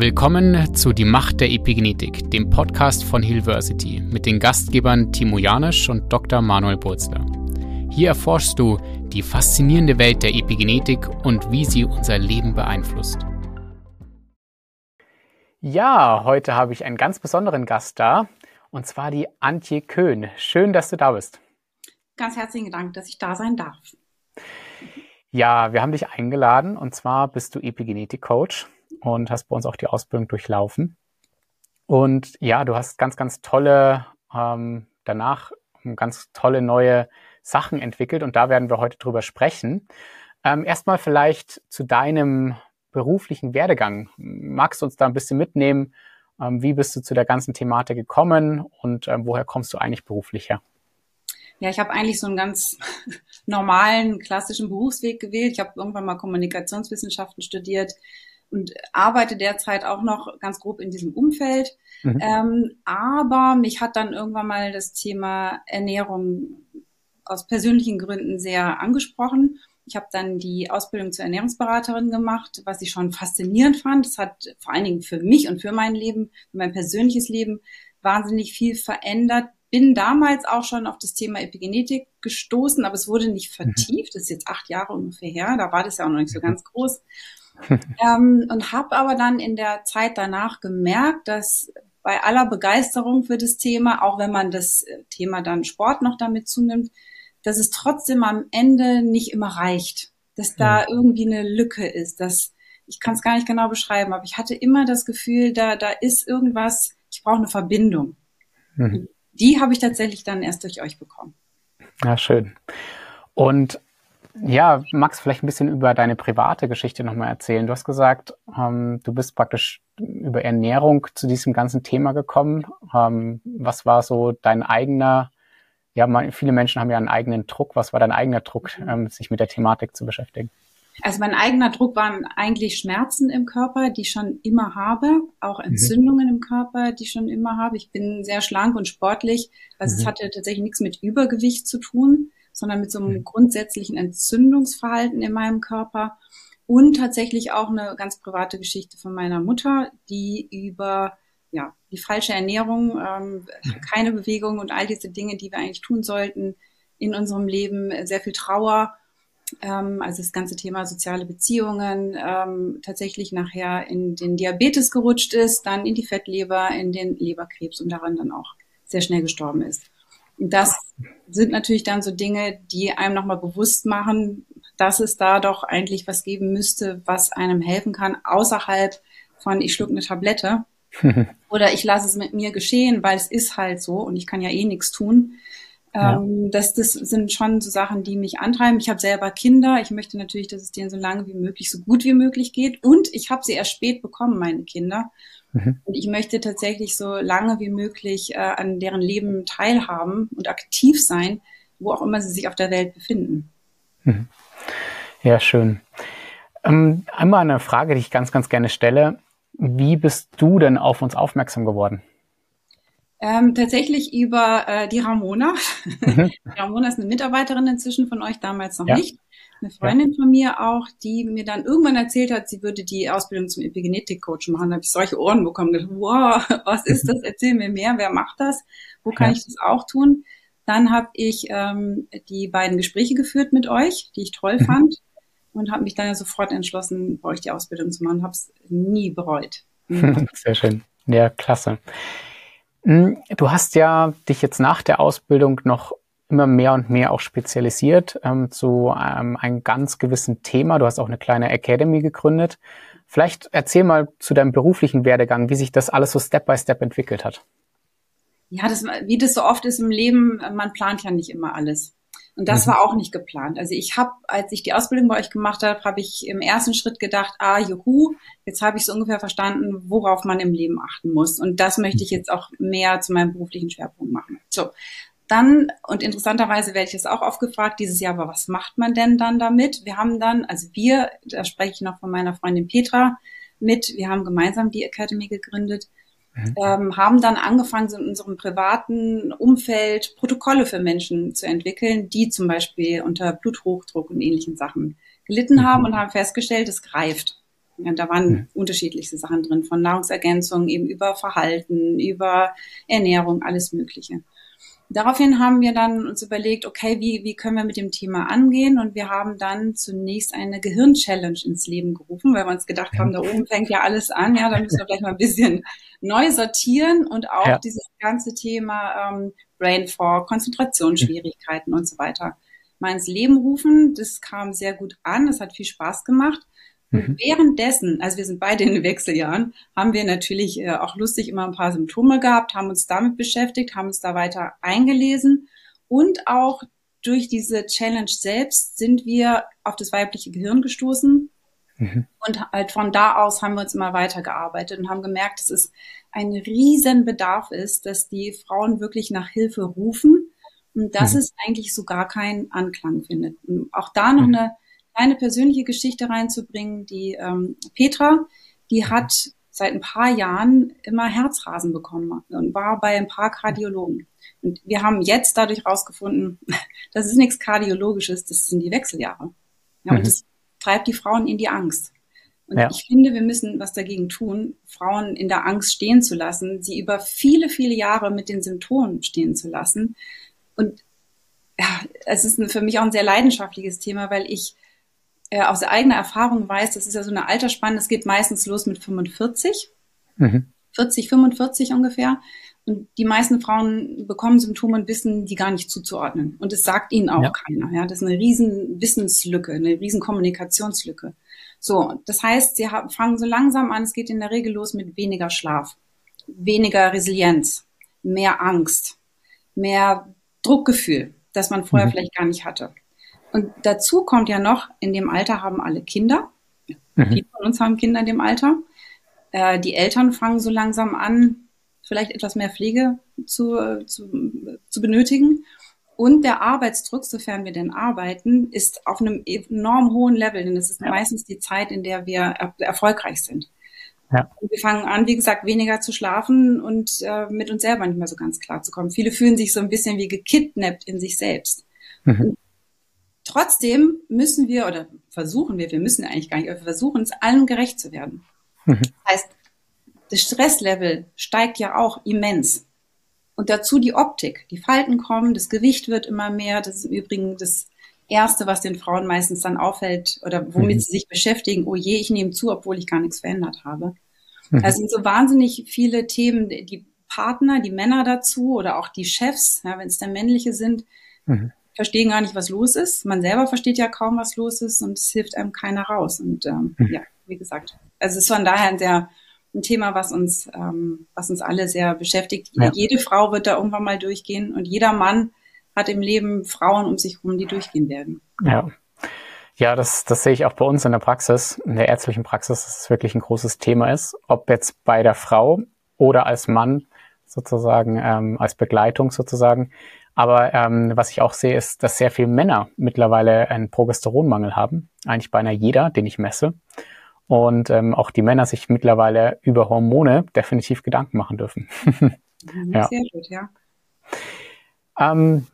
Willkommen zu Die Macht der Epigenetik, dem Podcast von Hillversity mit den Gastgebern Timo Janisch und Dr. Manuel Burzler. Hier erforschst du die faszinierende Welt der Epigenetik und wie sie unser Leben beeinflusst. Ja, heute habe ich einen ganz besonderen Gast da, und zwar die Antje Köhn. Schön, dass du da bist. Ganz herzlichen Dank, dass ich da sein darf. Ja, wir haben dich eingeladen und zwar bist du Epigenetik-Coach und hast bei uns auch die Ausbildung durchlaufen. Und ja, du hast ganz, ganz tolle, ähm, danach ganz tolle neue Sachen entwickelt und da werden wir heute drüber sprechen. Ähm, erstmal vielleicht zu deinem beruflichen Werdegang. Magst du uns da ein bisschen mitnehmen? Ähm, wie bist du zu der ganzen Thematik gekommen und ähm, woher kommst du eigentlich beruflich her? Ja, ich habe eigentlich so einen ganz normalen, klassischen Berufsweg gewählt. Ich habe irgendwann mal Kommunikationswissenschaften studiert und arbeite derzeit auch noch ganz grob in diesem Umfeld. Mhm. Ähm, aber mich hat dann irgendwann mal das Thema Ernährung aus persönlichen Gründen sehr angesprochen. Ich habe dann die Ausbildung zur Ernährungsberaterin gemacht, was ich schon faszinierend fand. Das hat vor allen Dingen für mich und für mein Leben, für mein persönliches Leben wahnsinnig viel verändert, bin damals auch schon auf das Thema Epigenetik gestoßen, aber es wurde nicht mhm. vertieft. Das ist jetzt acht Jahre ungefähr her. Da war das ja auch noch nicht so ganz groß. ähm, und habe aber dann in der Zeit danach gemerkt, dass bei aller Begeisterung für das Thema, auch wenn man das äh, Thema dann Sport noch damit zunimmt, dass es trotzdem am Ende nicht immer reicht, dass da irgendwie eine Lücke ist, dass ich kann es gar nicht genau beschreiben, aber ich hatte immer das Gefühl, da da ist irgendwas, ich brauche eine Verbindung. Mhm die habe ich tatsächlich dann erst durch euch bekommen. Ja, schön. Und ja, magst du vielleicht ein bisschen über deine private Geschichte nochmal erzählen? Du hast gesagt, ähm, du bist praktisch über Ernährung zu diesem ganzen Thema gekommen. Ähm, was war so dein eigener, ja, viele Menschen haben ja einen eigenen Druck. Was war dein eigener Druck, ähm, sich mit der Thematik zu beschäftigen? Also mein eigener Druck waren eigentlich Schmerzen im Körper, die ich schon immer habe, auch mhm. Entzündungen mhm. im Körper, die ich schon immer habe. Ich bin sehr schlank und sportlich, also mhm. es hatte tatsächlich nichts mit Übergewicht zu tun, sondern mit so einem mhm. grundsätzlichen Entzündungsverhalten in meinem Körper und tatsächlich auch eine ganz private Geschichte von meiner Mutter, die über ja, die falsche Ernährung, ähm, mhm. keine Bewegung und all diese Dinge, die wir eigentlich tun sollten in unserem Leben, sehr viel Trauer ähm, also das ganze Thema soziale Beziehungen, ähm, tatsächlich nachher in den Diabetes gerutscht ist, dann in die Fettleber, in den Leberkrebs und daran dann auch sehr schnell gestorben ist. Das sind natürlich dann so Dinge, die einem nochmal bewusst machen, dass es da doch eigentlich was geben müsste, was einem helfen kann, außerhalb von ich schluck eine Tablette oder ich lasse es mit mir geschehen, weil es ist halt so und ich kann ja eh nichts tun. Ja. Ähm, das, das sind schon so Sachen, die mich antreiben. Ich habe selber Kinder. Ich möchte natürlich, dass es denen so lange wie möglich, so gut wie möglich geht. Und ich habe sie erst spät bekommen, meine Kinder. Mhm. Und ich möchte tatsächlich so lange wie möglich äh, an deren Leben teilhaben und aktiv sein, wo auch immer sie sich auf der Welt befinden. Mhm. Ja, schön. Ähm, einmal eine Frage, die ich ganz, ganz gerne stelle. Wie bist du denn auf uns aufmerksam geworden? Ähm, tatsächlich über äh, die Ramona. Mhm. Ramona ist eine Mitarbeiterin inzwischen von euch, damals noch ja. nicht. Eine Freundin ja. von mir auch, die mir dann irgendwann erzählt hat, sie würde die Ausbildung zum Epigenetik-Coach machen. Da habe ich solche Ohren bekommen. Gedacht, wow, was ist das? Erzähl mir mehr. Wer macht das? Wo kann ja. ich das auch tun? Dann habe ich ähm, die beiden Gespräche geführt mit euch, die ich toll mhm. fand. Und habe mich dann ja sofort entschlossen, bei euch die Ausbildung zu machen. Habe es nie bereut. Sehr schön. Ja, klasse. Hm, du hast ja dich jetzt nach der Ausbildung noch immer mehr und mehr auch spezialisiert ähm, zu ähm, einem ganz gewissen Thema. Du hast auch eine kleine Academy gegründet. Vielleicht erzähl mal zu deinem beruflichen Werdegang, wie sich das alles so Step by Step entwickelt hat. Ja, das, wie das so oft ist im Leben, man plant ja nicht immer alles. Und das mhm. war auch nicht geplant. Also ich habe, als ich die Ausbildung bei euch gemacht habe, habe ich im ersten Schritt gedacht, ah, juhu, jetzt habe ich so ungefähr verstanden, worauf man im Leben achten muss. Und das möchte ich jetzt auch mehr zu meinem beruflichen Schwerpunkt machen. So. Dann, und interessanterweise werde ich es auch oft gefragt, dieses Jahr, aber was macht man denn dann damit? Wir haben dann, also wir, da spreche ich noch von meiner Freundin Petra mit, wir haben gemeinsam die Academy gegründet Mhm. Ähm, haben dann angefangen, so in unserem privaten Umfeld Protokolle für Menschen zu entwickeln, die zum Beispiel unter Bluthochdruck und ähnlichen Sachen gelitten mhm. haben und haben festgestellt, es greift. Ja, da waren mhm. unterschiedlichste Sachen drin, von Nahrungsergänzung eben über Verhalten, über Ernährung, alles Mögliche. Daraufhin haben wir dann uns überlegt, okay, wie, wie können wir mit dem Thema angehen? Und wir haben dann zunächst eine Gehirn-Challenge ins Leben gerufen, weil wir uns gedacht haben, da oben fängt ja alles an, ja, da müssen wir gleich mal ein bisschen neu sortieren und auch ja. dieses ganze Thema ähm, Brain Fog, Konzentrationsschwierigkeiten mhm. und so weiter mal ins Leben rufen. Das kam sehr gut an, es hat viel Spaß gemacht. Und mhm. währenddessen, also wir sind beide in den Wechseljahren, haben wir natürlich äh, auch lustig immer ein paar Symptome gehabt, haben uns damit beschäftigt, haben uns da weiter eingelesen und auch durch diese Challenge selbst sind wir auf das weibliche Gehirn gestoßen. Mhm. Und halt von da aus haben wir uns immer weitergearbeitet und haben gemerkt, dass es ein riesen Bedarf ist, dass die Frauen wirklich nach Hilfe rufen und dass mhm. es eigentlich so gar keinen Anklang findet. Und auch da noch mhm. eine kleine persönliche Geschichte reinzubringen. Die ähm, Petra, die hat seit ein paar Jahren immer Herzrasen bekommen und war bei ein paar Kardiologen. Und wir haben jetzt dadurch rausgefunden, das ist nichts Kardiologisches, das sind die Wechseljahre. Ja, mhm. Und das treibt die Frauen in die Angst. Und ja. ich finde, wir müssen was dagegen tun, Frauen in der Angst stehen zu lassen, sie über viele, viele Jahre mit den Symptomen stehen zu lassen. Und ja, es ist für mich auch ein sehr leidenschaftliches Thema, weil ich äh, aus eigener Erfahrung weiß, das ist ja so eine Altersspanne, es geht meistens los mit 45, mhm. 40, 45 ungefähr. Und die meisten Frauen bekommen Symptome und wissen die gar nicht zuzuordnen. Und es sagt ihnen auch ja. keiner. Ja, das ist eine riesen Wissenslücke, eine riesen Kommunikationslücke. So, das heißt, sie haben, fangen so langsam an, es geht in der Regel los mit weniger Schlaf, weniger Resilienz, mehr Angst, mehr Druckgefühl, das man vorher mhm. vielleicht gar nicht hatte. Und dazu kommt ja noch, in dem Alter haben alle Kinder. Mhm. Viele von uns haben Kinder in dem Alter. Äh, die Eltern fangen so langsam an, vielleicht etwas mehr Pflege zu, zu, zu benötigen. Und der Arbeitsdruck, sofern wir denn arbeiten, ist auf einem enorm hohen Level, denn es ist ja. meistens die Zeit, in der wir er erfolgreich sind. Ja. Wir fangen an, wie gesagt, weniger zu schlafen und äh, mit uns selber nicht mehr so ganz klar zu kommen. Viele fühlen sich so ein bisschen wie gekidnappt in sich selbst. Mhm. Trotzdem müssen wir oder versuchen wir, wir müssen eigentlich gar nicht, aber wir versuchen es allen gerecht zu werden. Mhm. Das heißt, das Stresslevel steigt ja auch immens. Und dazu die Optik. Die Falten kommen, das Gewicht wird immer mehr. Das ist im Übrigen das Erste, was den Frauen meistens dann auffällt oder womit mhm. sie sich beschäftigen. Oh je, ich nehme zu, obwohl ich gar nichts verändert habe. Mhm. Also sind so wahnsinnig viele Themen, die Partner, die Männer dazu oder auch die Chefs, ja, wenn es dann männliche sind, mhm verstehen gar nicht, was los ist. Man selber versteht ja kaum, was los ist und es hilft einem keiner raus. Und ähm, mhm. ja, wie gesagt, also es ist von daher ein sehr ein Thema, was uns, ähm, was uns alle sehr beschäftigt. Ja. Jede Frau wird da irgendwann mal durchgehen und jeder Mann hat im Leben Frauen um sich herum, die durchgehen werden. Ja. Ja, das, das sehe ich auch bei uns in der Praxis, in der ärztlichen Praxis, dass es wirklich ein großes Thema ist, ob jetzt bei der Frau oder als Mann sozusagen, ähm, als Begleitung sozusagen. Aber ähm, was ich auch sehe, ist, dass sehr viele Männer mittlerweile einen Progesteronmangel haben. Eigentlich beinahe jeder, den ich messe. Und ähm, auch die Männer sich mittlerweile über Hormone definitiv Gedanken machen dürfen. Mhm, ja. Sehr gut, ja. Ähm,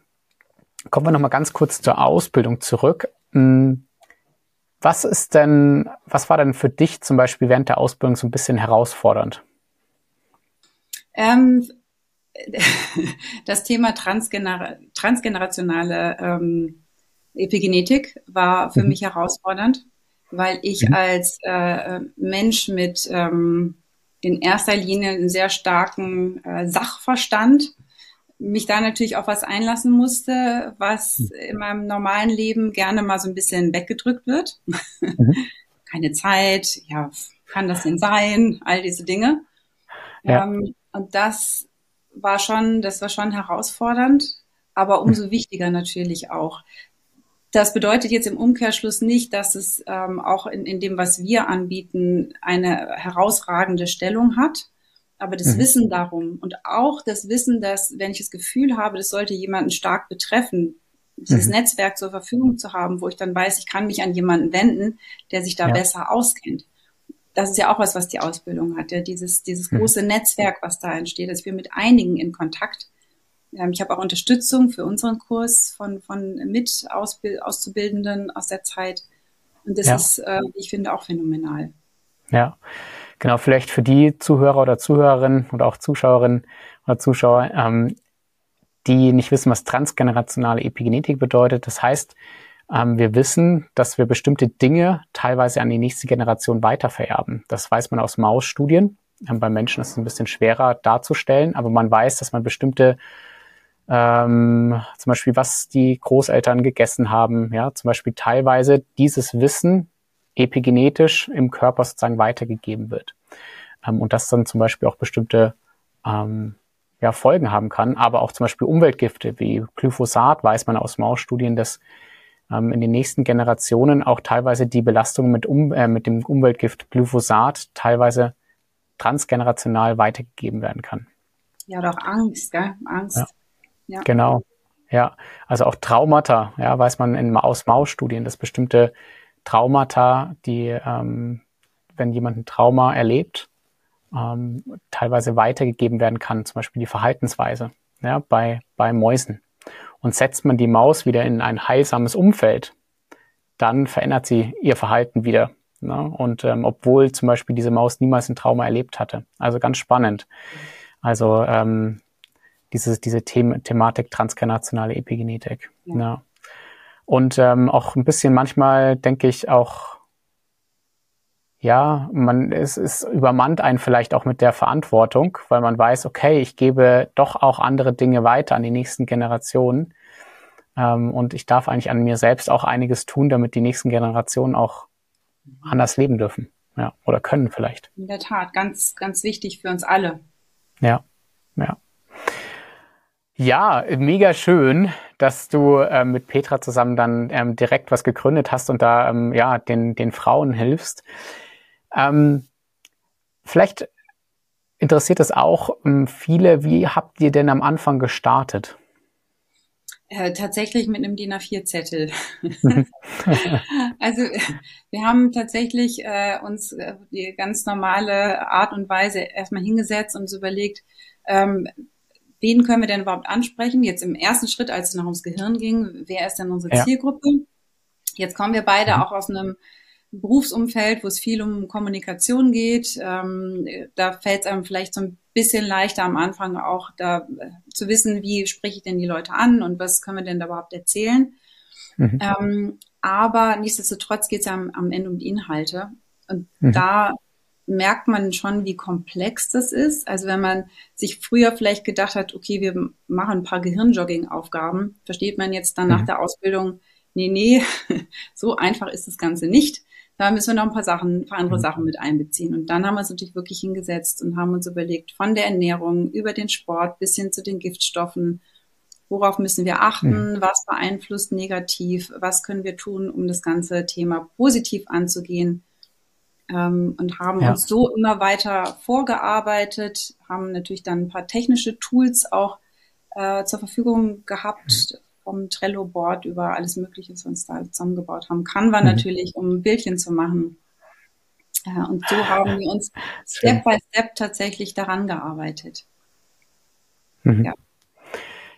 kommen wir nochmal ganz kurz zur Ausbildung zurück. Hm, was ist denn, was war denn für dich zum Beispiel während der Ausbildung so ein bisschen herausfordernd? Ähm, das Thema transgener transgenerationale ähm, Epigenetik war für mhm. mich herausfordernd, weil ich mhm. als äh, Mensch mit ähm, in erster Linie einen sehr starken äh, Sachverstand mich da natürlich auf was einlassen musste, was mhm. in meinem normalen Leben gerne mal so ein bisschen weggedrückt wird. Mhm. Keine Zeit, ja, kann das denn sein? All diese Dinge. Ja. Ähm, und das war schon, das war schon herausfordernd, aber umso wichtiger natürlich auch. Das bedeutet jetzt im Umkehrschluss nicht, dass es ähm, auch in, in dem, was wir anbieten, eine herausragende Stellung hat. Aber das mhm. Wissen darum und auch das Wissen, dass, wenn ich das Gefühl habe, das sollte jemanden stark betreffen, dieses mhm. Netzwerk zur Verfügung zu haben, wo ich dann weiß, ich kann mich an jemanden wenden, der sich da ja. besser auskennt das ist ja auch was, was die Ausbildung hat, ja, dieses, dieses hm. große Netzwerk, was da entsteht, dass wir mit einigen in Kontakt. Ähm, ich habe auch Unterstützung für unseren Kurs von, von mit Auszubildenden aus der Zeit. Und das ja. ist, äh, ich finde, auch phänomenal. Ja, genau. Vielleicht für die Zuhörer oder Zuhörerinnen oder auch Zuschauerinnen oder Zuschauer, ähm, die nicht wissen, was transgenerationale Epigenetik bedeutet. Das heißt, ähm, wir wissen, dass wir bestimmte Dinge teilweise an die nächste Generation weitervererben. Das weiß man aus Mausstudien. Ähm, bei Menschen ist es ein bisschen schwerer darzustellen, aber man weiß, dass man bestimmte ähm, zum Beispiel, was die Großeltern gegessen haben, ja, zum Beispiel teilweise dieses Wissen epigenetisch im Körper sozusagen weitergegeben wird. Ähm, und das dann zum Beispiel auch bestimmte ähm, ja, Folgen haben kann, aber auch zum Beispiel Umweltgifte wie Glyphosat weiß man aus Mausstudien, dass in den nächsten Generationen auch teilweise die Belastung mit, um, äh, mit dem Umweltgift Glyphosat teilweise transgenerational weitergegeben werden kann. Ja, doch Angst, gell? Angst. Ja. ja. Genau. Ja, also auch Traumata, ja, weiß man in, aus Mausstudien, dass bestimmte Traumata, die, ähm, wenn jemand ein Trauma erlebt, ähm, teilweise weitergegeben werden kann, zum Beispiel die Verhaltensweise, ja, bei, bei Mäusen. Und setzt man die Maus wieder in ein heilsames Umfeld, dann verändert sie ihr Verhalten wieder. Ne? Und ähm, obwohl zum Beispiel diese Maus niemals ein Trauma erlebt hatte. Also ganz spannend. Also ähm, diese, diese The Thematik transgenerationale Epigenetik. Ja. Ne? Und ähm, auch ein bisschen manchmal denke ich auch, ja, man es, es übermannt einen vielleicht auch mit der Verantwortung, weil man weiß, okay, ich gebe doch auch andere Dinge weiter an die nächsten Generationen. Ähm, und ich darf eigentlich an mir selbst auch einiges tun, damit die nächsten Generationen auch anders leben dürfen. Ja, oder können vielleicht. In der Tat, ganz, ganz wichtig für uns alle. Ja, ja. Ja, mega schön, dass du äh, mit Petra zusammen dann ähm, direkt was gegründet hast und da ähm, ja den, den Frauen hilfst. Ähm, vielleicht interessiert es auch ähm, viele, wie habt ihr denn am Anfang gestartet? Äh, tatsächlich mit einem DIN A4-Zettel. also wir haben tatsächlich äh, uns äh, die ganz normale Art und Weise erstmal hingesetzt und uns überlegt, ähm, wen können wir denn überhaupt ansprechen? Jetzt im ersten Schritt, als es noch ums Gehirn ging, wer ist denn unsere ja. Zielgruppe? Jetzt kommen wir beide mhm. auch aus einem Berufsumfeld, wo es viel um Kommunikation geht. Ähm, da fällt es einem vielleicht so ein bisschen leichter am Anfang auch da äh, zu wissen, wie spreche ich denn die Leute an und was können wir denn da überhaupt erzählen. Mhm. Ähm, aber nichtsdestotrotz geht es ja am, am, Ende um die Inhalte. Und mhm. da merkt man schon, wie komplex das ist. Also wenn man sich früher vielleicht gedacht hat, okay, wir machen ein paar Gehirnjogging-Aufgaben, versteht man jetzt dann mhm. nach der Ausbildung, nee, nee, so einfach ist das Ganze nicht da müssen wir noch ein paar Sachen, ein paar andere mhm. Sachen mit einbeziehen. Und dann haben wir uns natürlich wirklich hingesetzt und haben uns überlegt, von der Ernährung über den Sport bis hin zu den Giftstoffen, worauf müssen wir achten, mhm. was beeinflusst negativ, was können wir tun, um das ganze Thema positiv anzugehen. Ähm, und haben ja. uns so immer weiter vorgearbeitet, haben natürlich dann ein paar technische Tools auch äh, zur Verfügung gehabt, mhm vom Trello-Board über alles Mögliche, was wir uns da zusammengebaut haben. Canva mhm. natürlich, um Bildchen zu machen. Ja, und so haben wir uns Step by Step tatsächlich daran gearbeitet. Mhm. Ja.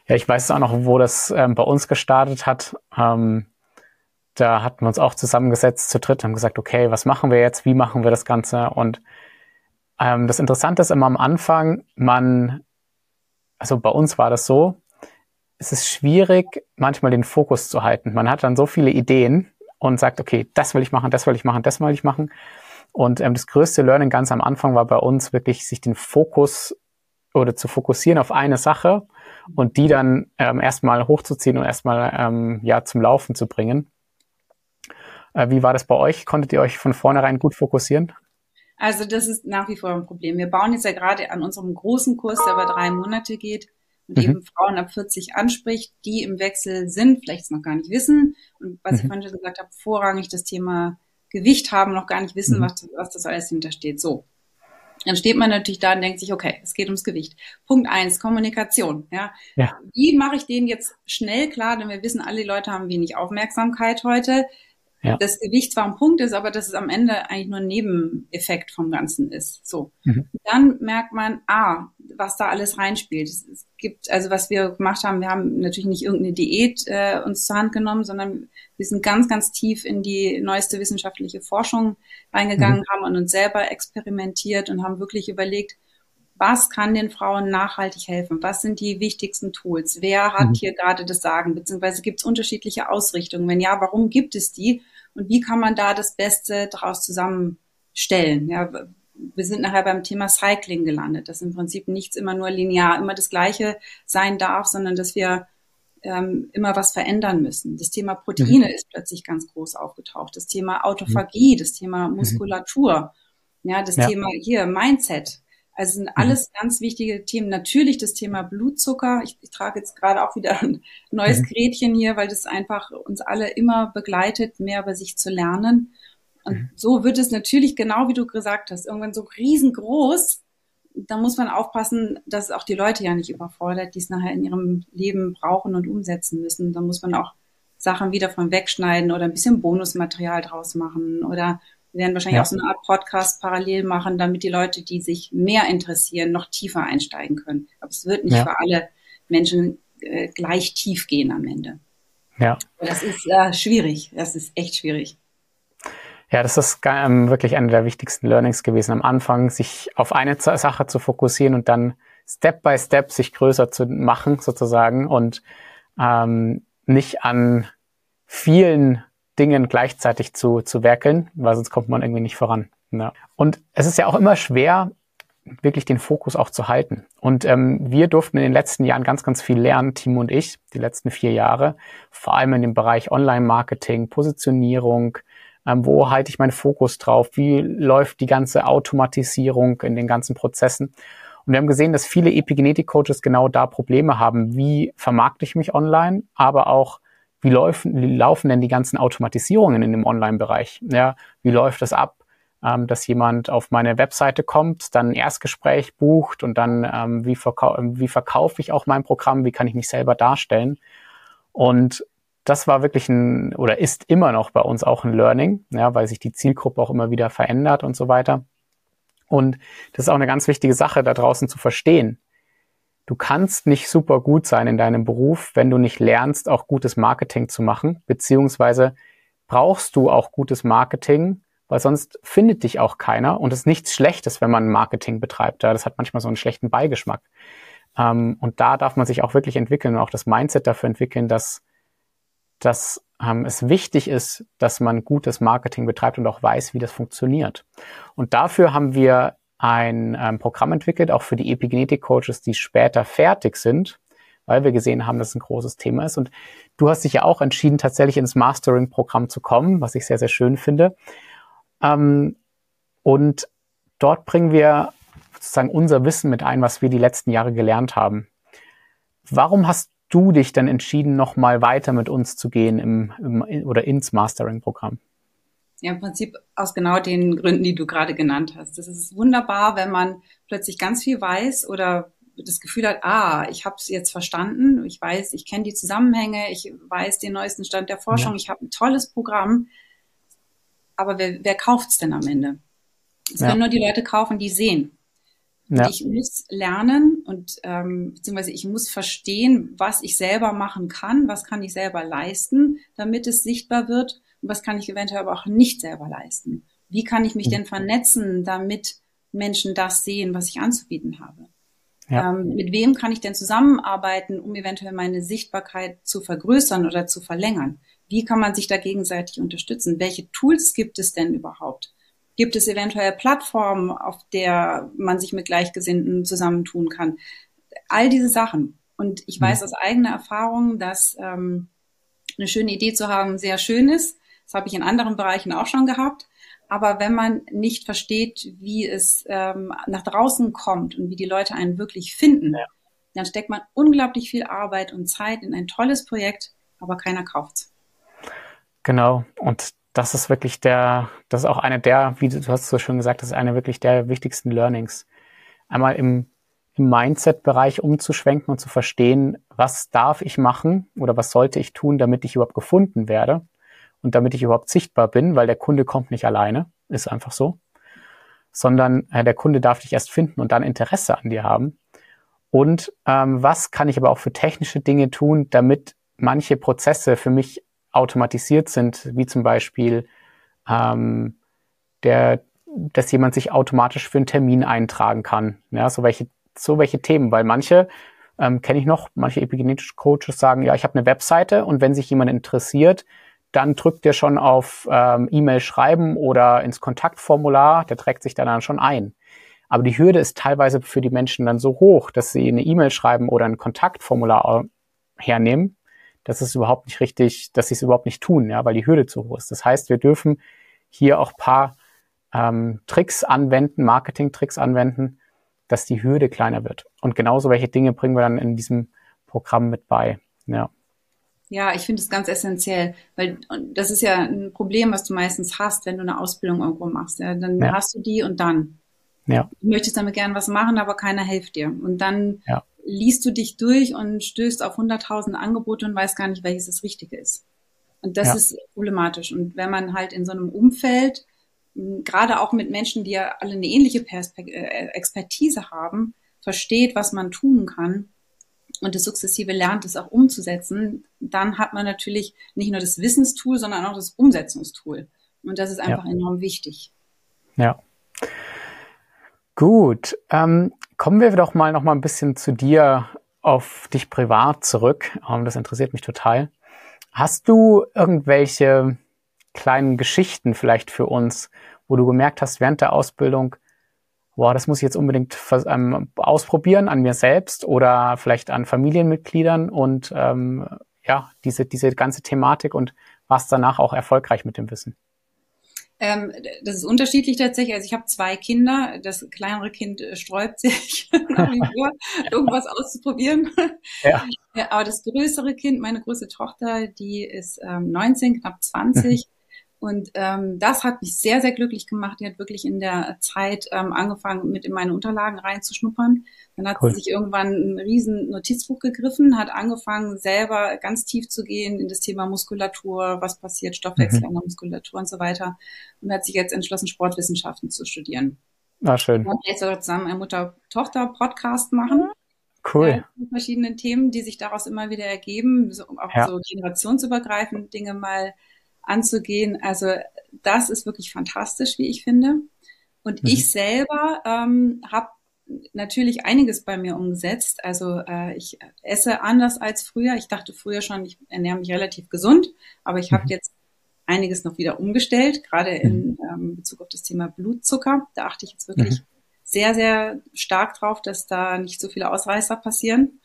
ja, ich weiß auch noch, wo das ähm, bei uns gestartet hat. Ähm, da hatten wir uns auch zusammengesetzt zu dritt, haben gesagt, okay, was machen wir jetzt? Wie machen wir das Ganze? Und ähm, das Interessante ist immer am Anfang, man, also bei uns war das so, es ist schwierig, manchmal den Fokus zu halten. Man hat dann so viele Ideen und sagt, okay, das will ich machen, das will ich machen, das will ich machen. Und ähm, das größte Learning ganz am Anfang war bei uns wirklich, sich den Fokus oder zu fokussieren auf eine Sache und die dann ähm, erstmal hochzuziehen und erstmal ähm, ja zum Laufen zu bringen. Äh, wie war das bei euch? Konntet ihr euch von vornherein gut fokussieren? Also das ist nach wie vor ein Problem. Wir bauen jetzt ja gerade an unserem großen Kurs, der über drei Monate geht, und mhm. eben Frauen ab 40 anspricht, die im Wechsel sind, vielleicht es noch gar nicht wissen und was mhm. ich vorhin schon gesagt habe, vorrangig das Thema Gewicht haben, noch gar nicht wissen, mhm. was, was das alles hintersteht. So. Dann steht man natürlich da und denkt sich, okay, es geht ums Gewicht. Punkt eins, Kommunikation. Ja. ja. Wie mache ich den jetzt schnell klar? Denn wir wissen, alle Leute haben wenig Aufmerksamkeit heute. Ja. Das Gewicht zwar ein Punkt ist, aber dass es am Ende eigentlich nur ein Nebeneffekt vom Ganzen ist. So. Mhm. Dann merkt man, ah, was da alles reinspielt. Es, gibt, also was wir gemacht haben, wir haben natürlich nicht irgendeine Diät äh, uns zur Hand genommen, sondern wir sind ganz, ganz tief in die neueste wissenschaftliche Forschung reingegangen, mhm. haben an uns selber experimentiert und haben wirklich überlegt, was kann den Frauen nachhaltig helfen? Was sind die wichtigsten Tools? Wer hat mhm. hier gerade das Sagen? Beziehungsweise gibt es unterschiedliche Ausrichtungen? Wenn ja, warum gibt es die? Und wie kann man da das Beste daraus zusammenstellen? Ja, wir sind nachher beim Thema Cycling gelandet, dass im Prinzip nichts immer nur linear, immer das Gleiche sein darf, sondern dass wir ähm, immer was verändern müssen. Das Thema Proteine mhm. ist plötzlich ganz groß aufgetaucht. Das Thema Autophagie, mhm. das Thema Muskulatur, ja, das ja. Thema hier Mindset. Also sind mhm. alles mhm. ganz wichtige Themen. Natürlich das Thema Blutzucker. Ich, ich trage jetzt gerade auch wieder ein neues mhm. Gerätchen hier, weil das einfach uns alle immer begleitet, mehr über sich zu lernen. Und mhm. so wird es natürlich, genau wie du gesagt hast, irgendwann so riesengroß. Da muss man aufpassen, dass auch die Leute ja nicht überfordert, die es nachher in ihrem Leben brauchen und umsetzen müssen. Da muss man auch Sachen wieder von wegschneiden oder ein bisschen Bonusmaterial draus machen oder wir werden wahrscheinlich ja. auch so eine Art Podcast parallel machen, damit die Leute, die sich mehr interessieren, noch tiefer einsteigen können. Aber es wird nicht ja. für alle Menschen äh, gleich tief gehen am Ende. Ja. Das ist äh, schwierig. Das ist echt schwierig. Ja, das ist ähm, wirklich eine der wichtigsten Learnings gewesen am Anfang, sich auf eine Sache zu fokussieren und dann Step by Step sich größer zu machen sozusagen und ähm, nicht an vielen Dingen gleichzeitig zu, zu werkeln, weil sonst kommt man irgendwie nicht voran. Ja. Und es ist ja auch immer schwer, wirklich den Fokus auch zu halten. Und ähm, wir durften in den letzten Jahren ganz, ganz viel lernen, Timo und ich, die letzten vier Jahre, vor allem in dem Bereich Online-Marketing, Positionierung, ähm, wo halte ich meinen Fokus drauf, wie läuft die ganze Automatisierung in den ganzen Prozessen. Und wir haben gesehen, dass viele Epigenetik-Coaches genau da Probleme haben. Wie vermarkte ich mich online, aber auch wie laufen, wie laufen denn die ganzen Automatisierungen in dem Online-Bereich? Ja, wie läuft das ab, ähm, dass jemand auf meine Webseite kommt, dann ein Erstgespräch bucht und dann ähm, wie, verkau wie verkaufe ich auch mein Programm, wie kann ich mich selber darstellen? Und das war wirklich ein oder ist immer noch bei uns auch ein Learning, ja, weil sich die Zielgruppe auch immer wieder verändert und so weiter. Und das ist auch eine ganz wichtige Sache, da draußen zu verstehen du kannst nicht super gut sein in deinem Beruf, wenn du nicht lernst, auch gutes Marketing zu machen, beziehungsweise brauchst du auch gutes Marketing, weil sonst findet dich auch keiner und es ist nichts Schlechtes, wenn man Marketing betreibt. Ja, das hat manchmal so einen schlechten Beigeschmack. Ähm, und da darf man sich auch wirklich entwickeln und auch das Mindset dafür entwickeln, dass, dass ähm, es wichtig ist, dass man gutes Marketing betreibt und auch weiß, wie das funktioniert. Und dafür haben wir ein ähm, Programm entwickelt, auch für die Epigenetik-Coaches, die später fertig sind, weil wir gesehen haben, dass es ein großes Thema ist. Und du hast dich ja auch entschieden, tatsächlich ins Mastering-Programm zu kommen, was ich sehr, sehr schön finde. Ähm, und dort bringen wir sozusagen unser Wissen mit ein, was wir die letzten Jahre gelernt haben. Warum hast du dich dann entschieden, nochmal weiter mit uns zu gehen im, im oder ins Mastering-Programm? Ja, im Prinzip aus genau den Gründen, die du gerade genannt hast. Das ist wunderbar, wenn man plötzlich ganz viel weiß oder das Gefühl hat, ah, ich habe es jetzt verstanden, ich weiß, ich kenne die Zusammenhänge, ich weiß den neuesten Stand der Forschung, ja. ich habe ein tolles Programm. Aber wer, wer kauft's denn am Ende? Es ja. können nur die Leute kaufen, die sehen. Ja. Ich muss lernen und ähm, beziehungsweise ich muss verstehen, was ich selber machen kann, was kann ich selber leisten, damit es sichtbar wird und was kann ich eventuell aber auch nicht selber leisten? Wie kann ich mich denn vernetzen, damit Menschen das sehen, was ich anzubieten habe? Ja. Ähm, mit wem kann ich denn zusammenarbeiten, um eventuell meine Sichtbarkeit zu vergrößern oder zu verlängern? Wie kann man sich da gegenseitig unterstützen? Welche Tools gibt es denn überhaupt? Gibt es eventuell Plattformen, auf der man sich mit Gleichgesinnten zusammentun kann? All diese Sachen. Und ich weiß mhm. aus eigener Erfahrung, dass ähm, eine schöne Idee zu haben sehr schön ist, das habe ich in anderen Bereichen auch schon gehabt. Aber wenn man nicht versteht, wie es ähm, nach draußen kommt und wie die Leute einen wirklich finden, ja. dann steckt man unglaublich viel Arbeit und Zeit in ein tolles Projekt, aber keiner kauft's. Genau. Und das ist wirklich der, das ist auch eine der, wie du, hast so schön gesagt, das ist eine wirklich der wichtigsten Learnings. Einmal im, im Mindset-Bereich umzuschwenken und zu verstehen, was darf ich machen oder was sollte ich tun, damit ich überhaupt gefunden werde und damit ich überhaupt sichtbar bin, weil der Kunde kommt nicht alleine, ist einfach so, sondern äh, der Kunde darf dich erst finden und dann Interesse an dir haben. Und ähm, was kann ich aber auch für technische Dinge tun, damit manche Prozesse für mich automatisiert sind, wie zum Beispiel ähm, der, dass jemand sich automatisch für einen Termin eintragen kann. Ja, so welche, so welche Themen, weil manche ähm, kenne ich noch, manche epigenetische Coaches sagen, ja, ich habe eine Webseite und wenn sich jemand interessiert, dann drückt er schon auf ähm, E-Mail schreiben oder ins Kontaktformular, der trägt sich dann schon ein. Aber die Hürde ist teilweise für die Menschen dann so hoch, dass sie eine E-Mail schreiben oder ein Kontaktformular hernehmen, dass es überhaupt nicht richtig, dass sie es überhaupt nicht tun, ja, weil die Hürde zu hoch ist. Das heißt, wir dürfen hier auch paar ähm, Tricks anwenden, Marketing-Tricks anwenden, dass die Hürde kleiner wird. Und genauso welche Dinge bringen wir dann in diesem Programm mit bei. Ja. Ja, ich finde es ganz essentiell, weil das ist ja ein Problem, was du meistens hast, wenn du eine Ausbildung irgendwo machst. Ja, dann ja. hast du die und dann. Ja. Du möchtest damit gern was machen, aber keiner hilft dir. Und dann ja. Liest du dich durch und stößt auf hunderttausend Angebote und weißt gar nicht, welches das Richtige ist. Und das ja. ist problematisch. Und wenn man halt in so einem Umfeld, gerade auch mit Menschen, die ja alle eine ähnliche Perspekt äh, Expertise haben, versteht, was man tun kann, und das sukzessive lernt, es auch umzusetzen, dann hat man natürlich nicht nur das Wissenstool, sondern auch das Umsetzungstool. Und das ist einfach ja. enorm wichtig. Ja. Gut. Ähm, kommen wir doch mal noch mal ein bisschen zu dir auf dich privat zurück. Ähm, das interessiert mich total. Hast du irgendwelche kleinen Geschichten vielleicht für uns, wo du gemerkt hast während der Ausbildung, boah, das muss ich jetzt unbedingt ähm, ausprobieren an mir selbst oder vielleicht an Familienmitgliedern und ähm, ja, diese, diese ganze Thematik und warst danach auch erfolgreich mit dem Wissen? Ähm, das ist unterschiedlich tatsächlich. Also ich habe zwei Kinder. Das kleinere Kind äh, sträubt sich vor, irgendwas auszuprobieren. Ja. ja. Aber das größere Kind, meine große Tochter, die ist ähm, 19, knapp 20. Und ähm, das hat mich sehr, sehr glücklich gemacht. Die hat wirklich in der Zeit ähm, angefangen, mit in meine Unterlagen reinzuschnuppern. Dann hat cool. sie sich irgendwann ein riesen Notizbuch gegriffen, hat angefangen, selber ganz tief zu gehen in das Thema Muskulatur, was passiert, Stoffwechsel mhm. Muskulatur und so weiter. Und hat sich jetzt entschlossen, Sportwissenschaften zu studieren. Ah, schön. Und jetzt soll zusammen ein Mutter-Tochter-Podcast machen. Cool. Ja, verschiedene Themen, die sich daraus immer wieder ergeben, so, auch ja. so generationsübergreifend Dinge mal anzugehen. Also das ist wirklich fantastisch, wie ich finde. Und mhm. ich selber ähm, habe natürlich einiges bei mir umgesetzt. Also äh, ich esse anders als früher. Ich dachte früher schon, ich ernähre mich relativ gesund, aber ich habe mhm. jetzt einiges noch wieder umgestellt, gerade in mhm. ähm, Bezug auf das Thema Blutzucker. Da achte ich jetzt wirklich mhm. sehr, sehr stark drauf, dass da nicht so viele Ausreißer passieren.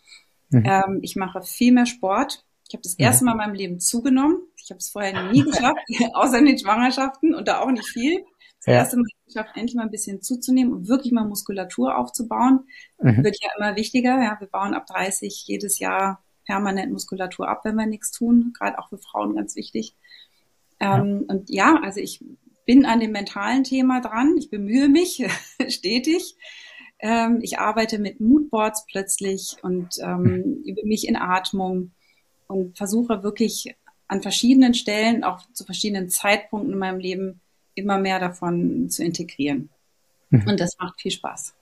Mhm. Ähm, ich mache viel mehr Sport. Ich habe das erste Mal in meinem Leben zugenommen. Ich habe es vorher nie geschafft, außer in den Schwangerschaften und da auch nicht viel. Das ja. erste Mal geschafft, endlich mal ein bisschen zuzunehmen und wirklich mal Muskulatur aufzubauen. Mhm. Wird ja immer wichtiger. Ja, wir bauen ab 30 jedes Jahr permanent Muskulatur ab, wenn wir nichts tun. Gerade auch für Frauen ganz wichtig. Ähm, ja. Und ja, also ich bin an dem mentalen Thema dran. Ich bemühe mich stetig. Ähm, ich arbeite mit Moodboards plötzlich und ähm, mhm. übe mich in Atmung und versuche wirklich an verschiedenen Stellen, auch zu verschiedenen Zeitpunkten in meinem Leben, immer mehr davon zu integrieren. Mhm. Und das macht viel Spaß.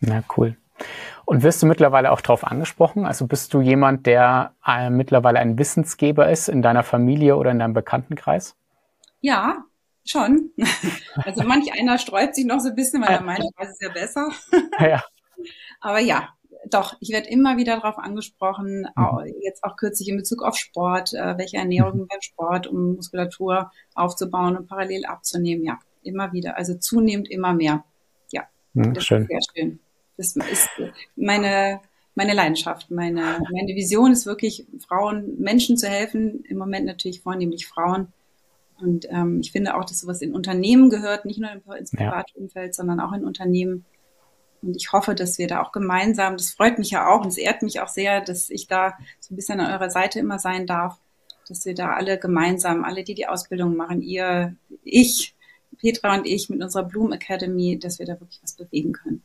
Na, cool. Und wirst du mittlerweile auch darauf angesprochen? Also bist du jemand, der äh, mittlerweile ein Wissensgeber ist in deiner Familie oder in deinem Bekanntenkreis? Ja, schon. Also manch einer sträubt sich noch so ein bisschen, weil er meint, ich weiß es ja besser. Ja. Aber ja, doch, ich werde immer wieder darauf angesprochen, mhm. jetzt auch kürzlich in Bezug auf Sport, äh, welche Ernährung mhm. beim Sport, um Muskulatur aufzubauen und parallel abzunehmen. Ja, immer wieder. Also zunehmend immer mehr. Ja, mhm, das schön. ist sehr schön. Das ist meine, meine Leidenschaft. Meine, meine Vision ist wirklich, Frauen, Menschen zu helfen. Im Moment natürlich vornehmlich Frauen. Und ähm, ich finde auch, dass sowas in Unternehmen gehört, nicht nur ins Privatumfeld, ja. sondern auch in Unternehmen und ich hoffe, dass wir da auch gemeinsam, das freut mich ja auch und es ehrt mich auch sehr, dass ich da so ein bisschen an eurer Seite immer sein darf, dass wir da alle gemeinsam, alle, die die Ausbildung machen, ihr, ich, Petra und ich mit unserer Bloom Academy, dass wir da wirklich was bewegen können.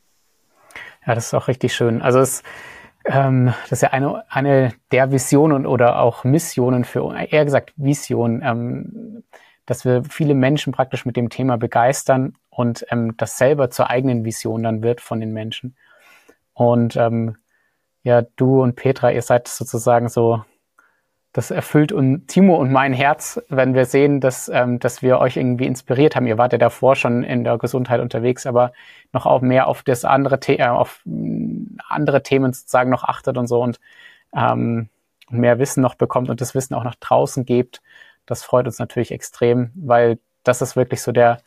Ja, das ist auch richtig schön. Also es, ähm, das ist ja eine, eine der Visionen oder auch Missionen für, eher gesagt Vision, ähm, dass wir viele Menschen praktisch mit dem Thema begeistern und ähm, das selber zur eigenen Vision dann wird von den Menschen. Und ähm, ja, du und Petra, ihr seid sozusagen so, das erfüllt und Timo und mein Herz, wenn wir sehen, dass, ähm, dass wir euch irgendwie inspiriert haben. Ihr wart ja davor schon in der Gesundheit unterwegs, aber noch auch mehr auf das andere, The äh, auf mm, andere Themen sozusagen noch achtet und so und ähm, mehr Wissen noch bekommt und das Wissen auch nach draußen gibt. Das freut uns natürlich extrem, weil das ist wirklich so der,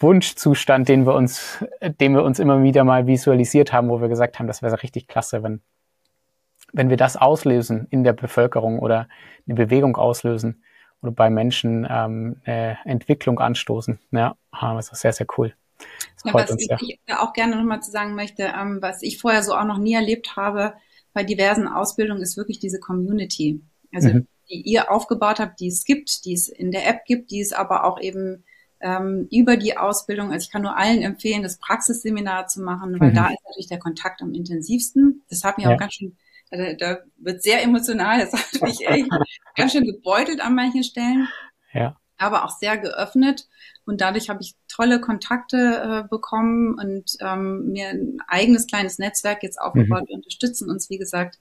Wunschzustand, den wir uns, den wir uns immer wieder mal visualisiert haben, wo wir gesagt haben, das wäre richtig klasse, wenn, wenn wir das auslösen in der Bevölkerung oder eine Bewegung auslösen oder bei Menschen ähm, eine Entwicklung anstoßen. Ja, ah, das ist sehr, sehr cool. Ja, was uns, ich, ja. auch gerne nochmal zu sagen möchte, ähm, was ich vorher so auch noch nie erlebt habe bei diversen Ausbildungen, ist wirklich diese Community. Also mhm. die ihr aufgebaut habt, die es gibt, die es in der App gibt, die es aber auch eben ähm, über die Ausbildung. Also ich kann nur allen empfehlen, das Praxisseminar zu machen, weil mhm. da ist natürlich der Kontakt am intensivsten. Das hat mich ja. auch ganz schön, da, da wird sehr emotional, das hat mich echt ganz schön gebeutelt an manchen Stellen. Ja. Aber auch sehr geöffnet. Und dadurch habe ich tolle Kontakte äh, bekommen und ähm, mir ein eigenes kleines Netzwerk jetzt aufgebaut. Mhm. Wir unterstützen uns, wie gesagt,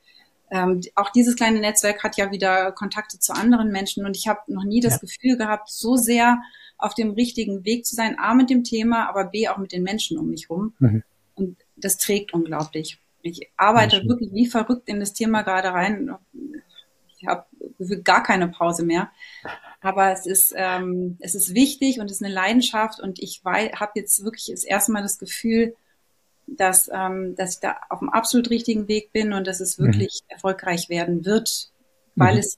ähm, auch dieses kleine Netzwerk hat ja wieder Kontakte zu anderen Menschen und ich habe noch nie das ja. Gefühl gehabt, so sehr auf dem richtigen Weg zu sein, A mit dem Thema, aber B auch mit den Menschen um mich rum. Mhm. Und das trägt unglaublich. Ich arbeite Menschen. wirklich wie verrückt in das Thema gerade rein. Ich habe gar keine Pause mehr. Aber es ist, ähm, es ist wichtig und es ist eine Leidenschaft und ich habe jetzt wirklich das erste Mal das Gefühl, dass, ähm, dass ich da auf dem absolut richtigen Weg bin und dass es mhm. wirklich mhm. erfolgreich werden wird, weil mhm. es,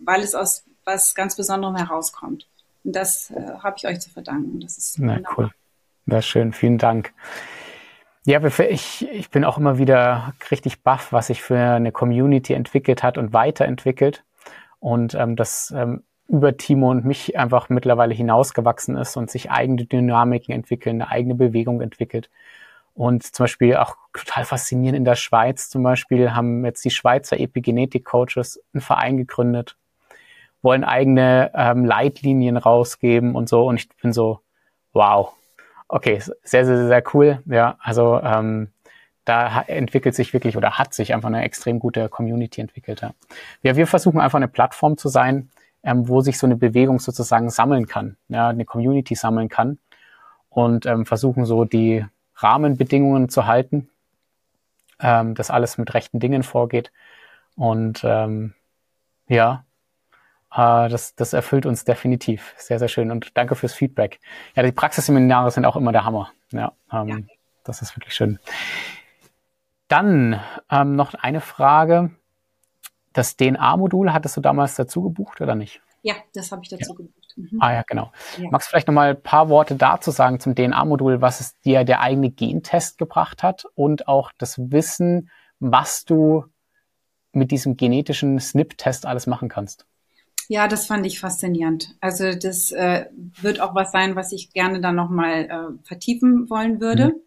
weil es aus was ganz Besonderem herauskommt. Und das äh, habe ich euch zu verdanken. Das ist Na, cool. Das ist schön. Vielen Dank. Ja, ich, ich bin auch immer wieder richtig baff, was sich für eine Community entwickelt hat und weiterentwickelt. Und ähm, das ähm, über Timo und mich einfach mittlerweile hinausgewachsen ist und sich eigene Dynamiken entwickeln, eine eigene Bewegung entwickelt. Und zum Beispiel auch total faszinierend in der Schweiz zum Beispiel haben jetzt die Schweizer Epigenetik-Coaches einen Verein gegründet wollen eigene ähm, Leitlinien rausgeben und so. Und ich bin so, wow. Okay, sehr, sehr, sehr cool. Ja, also ähm, da entwickelt sich wirklich oder hat sich einfach eine extrem gute Community entwickelt. Ja, ja wir versuchen einfach eine Plattform zu sein, ähm, wo sich so eine Bewegung sozusagen sammeln kann, ja, eine Community sammeln kann und ähm, versuchen so die Rahmenbedingungen zu halten, ähm, dass alles mit rechten Dingen vorgeht und ähm, ja, äh, das, das erfüllt uns definitiv. Sehr, sehr schön. Und danke fürs Feedback. Ja, die Praxisseminare sind auch immer der Hammer. Ja, ähm, ja. das ist wirklich schön. Dann ähm, noch eine Frage. Das DNA-Modul hattest du damals dazu gebucht oder nicht? Ja, das habe ich dazu ja. gebucht. Mhm. Ah ja, genau. Ja. Magst du vielleicht noch mal ein paar Worte dazu sagen zum DNA-Modul, was es dir der eigene Gentest gebracht hat und auch das Wissen, was du mit diesem genetischen SNP-Test alles machen kannst? Ja, das fand ich faszinierend. Also das äh, wird auch was sein, was ich gerne dann nochmal äh, vertiefen wollen würde. Mhm.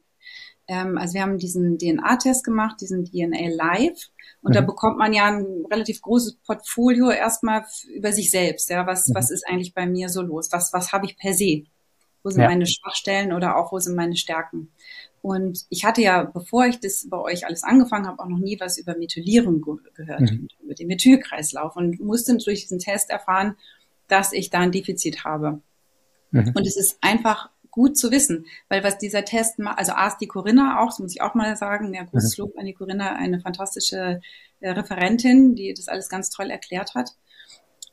Ähm, also wir haben diesen DNA-Test gemacht, diesen DNA Live. Und mhm. da bekommt man ja ein relativ großes Portfolio erstmal über sich selbst. Ja, was, mhm. was ist eigentlich bei mir so los? Was, was habe ich per se? Wo sind ja. meine Schwachstellen oder auch wo sind meine Stärken? Und ich hatte ja, bevor ich das bei euch alles angefangen habe, auch noch nie was über Methylierung ge gehört, mhm. über den Methylkreislauf und musste durch diesen Test erfahren, dass ich da ein Defizit habe. Mhm. Und es ist einfach gut zu wissen, weil was dieser Test macht, also A die Corinna auch, das muss ich auch mal sagen, ja, großes mhm. Lob an die Corinna, eine fantastische äh, Referentin, die das alles ganz toll erklärt hat.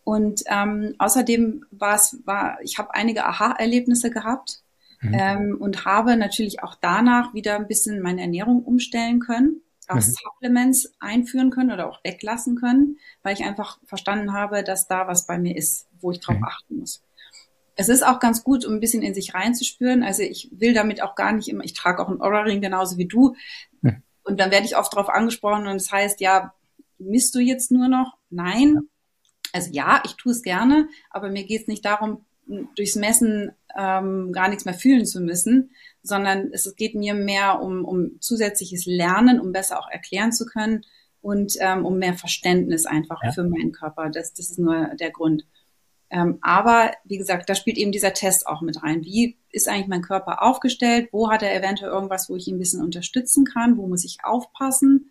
Und ähm, außerdem war es, war, ich habe einige Aha-Erlebnisse gehabt, Mhm. Ähm, und habe natürlich auch danach wieder ein bisschen meine Ernährung umstellen können, auch mhm. Supplements einführen können oder auch weglassen können, weil ich einfach verstanden habe, dass da was bei mir ist, wo ich drauf mhm. achten muss. Es ist auch ganz gut, um ein bisschen in sich reinzuspüren. Also ich will damit auch gar nicht immer, ich trage auch einen Aura-Ring genauso wie du. Mhm. Und dann werde ich oft darauf angesprochen und es das heißt, ja, misst du jetzt nur noch? Nein. Also ja, ich tue es gerne, aber mir geht es nicht darum, durchs Messen ähm, gar nichts mehr fühlen zu müssen, sondern es geht mir mehr um, um zusätzliches Lernen, um besser auch erklären zu können und ähm, um mehr Verständnis einfach ja. für meinen Körper. Das, das ist nur der Grund. Ähm, aber wie gesagt, da spielt eben dieser Test auch mit rein. Wie ist eigentlich mein Körper aufgestellt? Wo hat er eventuell irgendwas, wo ich ihn ein bisschen unterstützen kann? Wo muss ich aufpassen?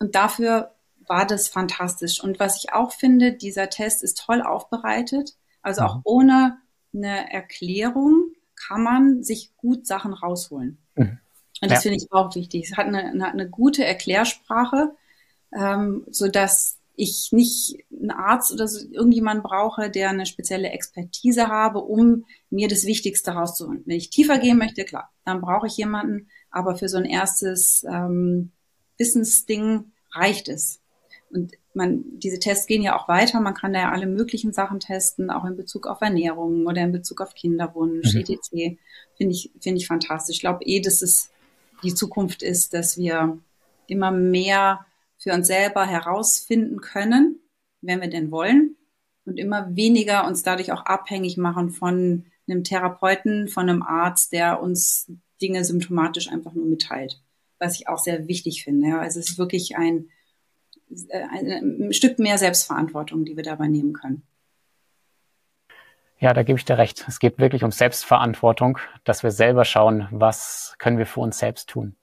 Und dafür war das fantastisch. Und was ich auch finde, dieser Test ist toll aufbereitet. Also auch mhm. ohne eine Erklärung kann man sich gut Sachen rausholen. Mhm. Und das ja. finde ich auch wichtig. Es hat eine, eine, eine gute Erklärsprache, ähm, so dass ich nicht einen Arzt oder so irgendjemand brauche, der eine spezielle Expertise habe, um mir das Wichtigste rauszuholen. Wenn ich tiefer gehen möchte, klar, dann brauche ich jemanden, aber für so ein erstes ähm, Wissensding reicht es. Und man, diese Tests gehen ja auch weiter. Man kann da ja alle möglichen Sachen testen, auch in Bezug auf Ernährung oder in Bezug auf Kinderwunsch, mhm. etc. Finde ich, finde ich fantastisch. Ich glaube eh, dass es die Zukunft ist, dass wir immer mehr für uns selber herausfinden können, wenn wir denn wollen, und immer weniger uns dadurch auch abhängig machen von einem Therapeuten, von einem Arzt, der uns Dinge symptomatisch einfach nur mitteilt. Was ich auch sehr wichtig finde. Ja. Also es ist wirklich ein, ein, ein Stück mehr Selbstverantwortung, die wir dabei nehmen können. Ja, da gebe ich dir recht. Es geht wirklich um Selbstverantwortung, dass wir selber schauen, was können wir für uns selbst tun.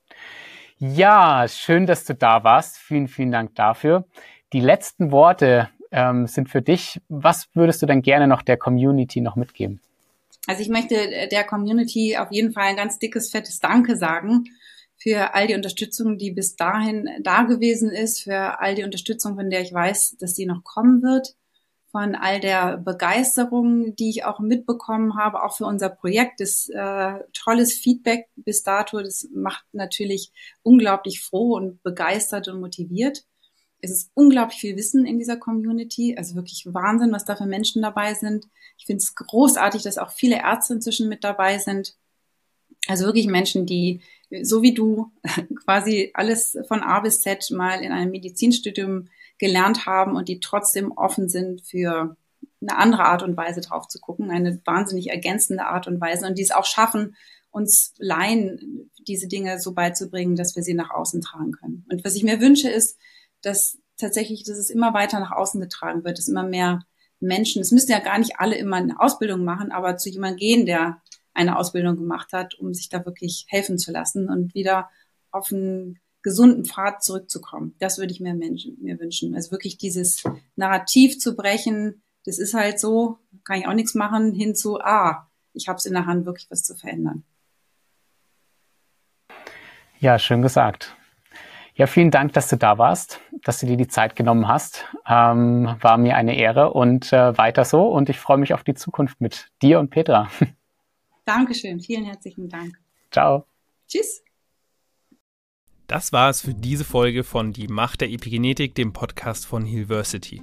Ja, schön, dass du da warst. Vielen, vielen Dank dafür. Die letzten Worte ähm, sind für dich. Was würdest du denn gerne noch der Community noch mitgeben? Also ich möchte der Community auf jeden Fall ein ganz dickes, fettes Danke sagen für all die Unterstützung, die bis dahin da gewesen ist, für all die Unterstützung, von der ich weiß, dass sie noch kommen wird von all der Begeisterung, die ich auch mitbekommen habe, auch für unser Projekt. Das äh, tolles Feedback bis dato, das macht natürlich unglaublich froh und begeistert und motiviert. Es ist unglaublich viel Wissen in dieser Community, also wirklich Wahnsinn, was da für Menschen dabei sind. Ich finde es großartig, dass auch viele Ärzte inzwischen mit dabei sind. Also wirklich Menschen, die so wie du quasi alles von A bis Z mal in einem Medizinstudium gelernt haben und die trotzdem offen sind für eine andere Art und Weise drauf zu gucken, eine wahnsinnig ergänzende Art und Weise und die es auch schaffen, uns Laien diese Dinge so beizubringen, dass wir sie nach außen tragen können. Und was ich mir wünsche, ist, dass tatsächlich, dass es immer weiter nach außen getragen wird, dass immer mehr Menschen, es müssen ja gar nicht alle immer eine Ausbildung machen, aber zu jemandem gehen, der eine Ausbildung gemacht hat, um sich da wirklich helfen zu lassen und wieder auf ein gesunden Pfad zurückzukommen. Das würde ich mir, mir wünschen. Also wirklich dieses Narrativ zu brechen, das ist halt so, kann ich auch nichts machen, hin zu, ah, ich habe es in der Hand, wirklich was zu verändern. Ja, schön gesagt. Ja, vielen Dank, dass du da warst, dass du dir die Zeit genommen hast. Ähm, war mir eine Ehre und äh, weiter so. Und ich freue mich auf die Zukunft mit dir und Petra. Dankeschön. Vielen herzlichen Dank. Ciao. Tschüss. Das war es für diese Folge von Die Macht der Epigenetik, dem Podcast von Hillversity.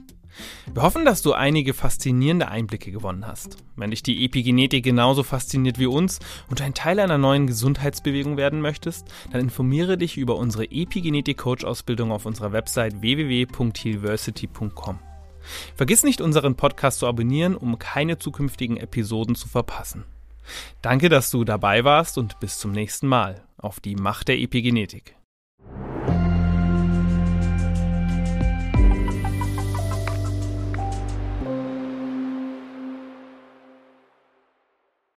Wir hoffen, dass du einige faszinierende Einblicke gewonnen hast. Wenn dich die Epigenetik genauso fasziniert wie uns und du ein Teil einer neuen Gesundheitsbewegung werden möchtest, dann informiere dich über unsere Epigenetik-Coach-Ausbildung auf unserer Website www.hillversity.com. Vergiss nicht, unseren Podcast zu abonnieren, um keine zukünftigen Episoden zu verpassen. Danke, dass du dabei warst und bis zum nächsten Mal auf die Macht der Epigenetik.